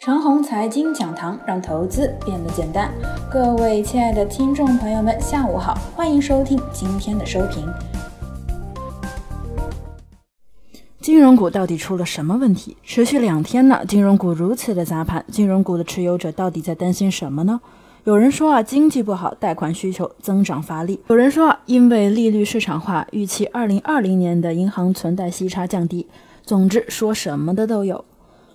长虹财经讲堂让投资变得简单。各位亲爱的听众朋友们，下午好，欢迎收听今天的收评。金融股到底出了什么问题？持续两天了，金融股如此的砸盘，金融股的持有者到底在担心什么呢？有人说啊，经济不好，贷款需求增长乏力；有人说啊，因为利率市场化，预期二零二零年的银行存贷息差降低。总之，说什么的都有。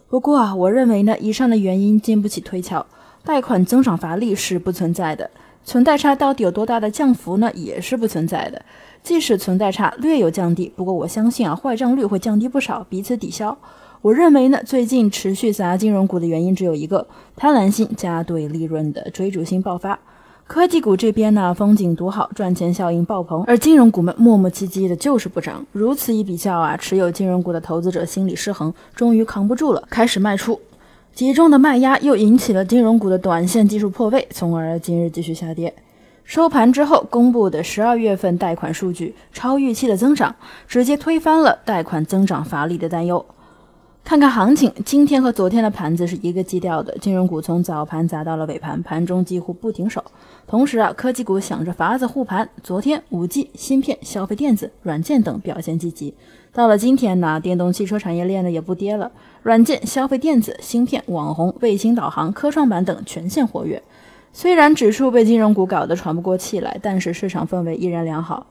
不过啊，我认为呢，以上的原因经不起推敲。贷款增长乏力是不存在的，存贷差到底有多大的降幅呢？也是不存在的。即使存贷差略有降低，不过我相信啊，坏账率会降低不少，彼此抵消。我认为呢，最近持续砸金融股的原因只有一个：贪婪性加对利润的追逐性爆发。科技股这边呢，风景独好，赚钱效应爆棚，而金融股们磨磨唧唧的，就是不涨。如此一比较啊，持有金融股的投资者心理失衡，终于扛不住了，开始卖出。集中的卖压又引起了金融股的短线技术破位，从而今日继续下跌。收盘之后公布的十二月份贷款数据超预期的增长，直接推翻了贷款增长乏力的担忧。看看行情，今天和昨天的盘子是一个基调的，金融股从早盘砸到了尾盘，盘中几乎不停手。同时啊，科技股想着法子护盘。昨天五 G、芯片、消费电子、软件等表现积极。到了今天呢，电动汽车产业链呢也不跌了，软件、消费电子、芯片、网红、卫星导航、科创板等全线活跃。虽然指数被金融股搞得喘不过气来，但是市场氛围依然良好。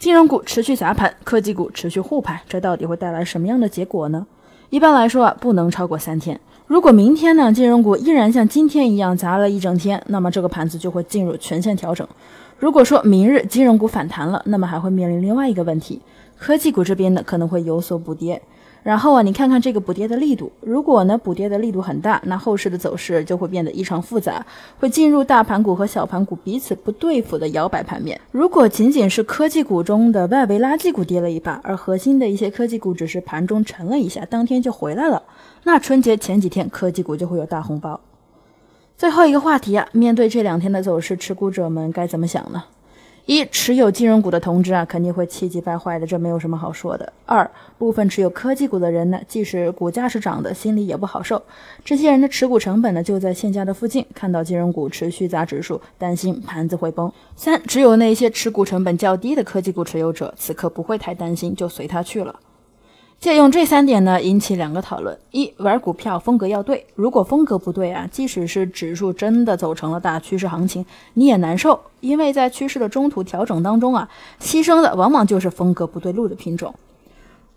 金融股持续砸盘，科技股持续护盘，这到底会带来什么样的结果呢？一般来说啊，不能超过三天。如果明天呢，金融股依然像今天一样砸了一整天，那么这个盘子就会进入全线调整。如果说明日金融股反弹了，那么还会面临另外一个问题，科技股这边呢可能会有所补跌。然后啊，你看看这个补跌的力度，如果呢补跌的力度很大，那后市的走势就会变得异常复杂，会进入大盘股和小盘股彼此不对付的摇摆盘面。如果仅仅是科技股中的外围垃圾股跌了一把，而核心的一些科技股只是盘中沉了一下，当天就回来了，那春节前几天科技股就会有大红包。最后一个话题啊，面对这两天的走势，持股者们该怎么想呢？一持有金融股的同志啊，肯定会气急败坏的，这没有什么好说的。二部分持有科技股的人呢，即使股价是涨的，心里也不好受。这些人的持股成本呢，就在现价的附近，看到金融股持续砸指数，担心盘子会崩。三只有那些持股成本较低的科技股持有者，此刻不会太担心，就随他去了。借用这三点呢，引起两个讨论：一，玩股票风格要对，如果风格不对啊，即使是指数真的走成了大趋势行情，你也难受，因为在趋势的中途调整当中啊，牺牲的往往就是风格不对路的品种。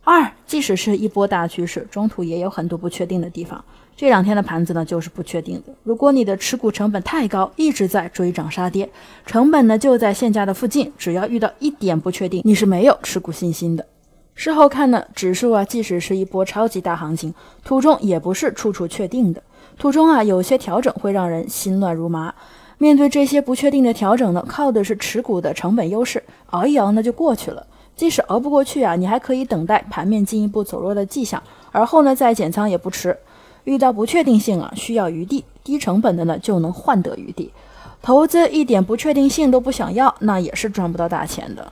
二，即使是一波大趋势，中途也有很多不确定的地方，这两天的盘子呢就是不确定的。如果你的持股成本太高，一直在追涨杀跌，成本呢就在现价的附近，只要遇到一点不确定，你是没有持股信心的。事后看呢，指数啊，即使是一波超级大行情，途中也不是处处确定的。途中啊，有些调整会让人心乱如麻。面对这些不确定的调整呢，靠的是持股的成本优势，熬一熬呢就过去了。即使熬不过去啊，你还可以等待盘面进一步走弱的迹象，而后呢再减仓也不迟。遇到不确定性啊，需要余地，低成本的呢就能换得余地。投资一点不确定性都不想要，那也是赚不到大钱的。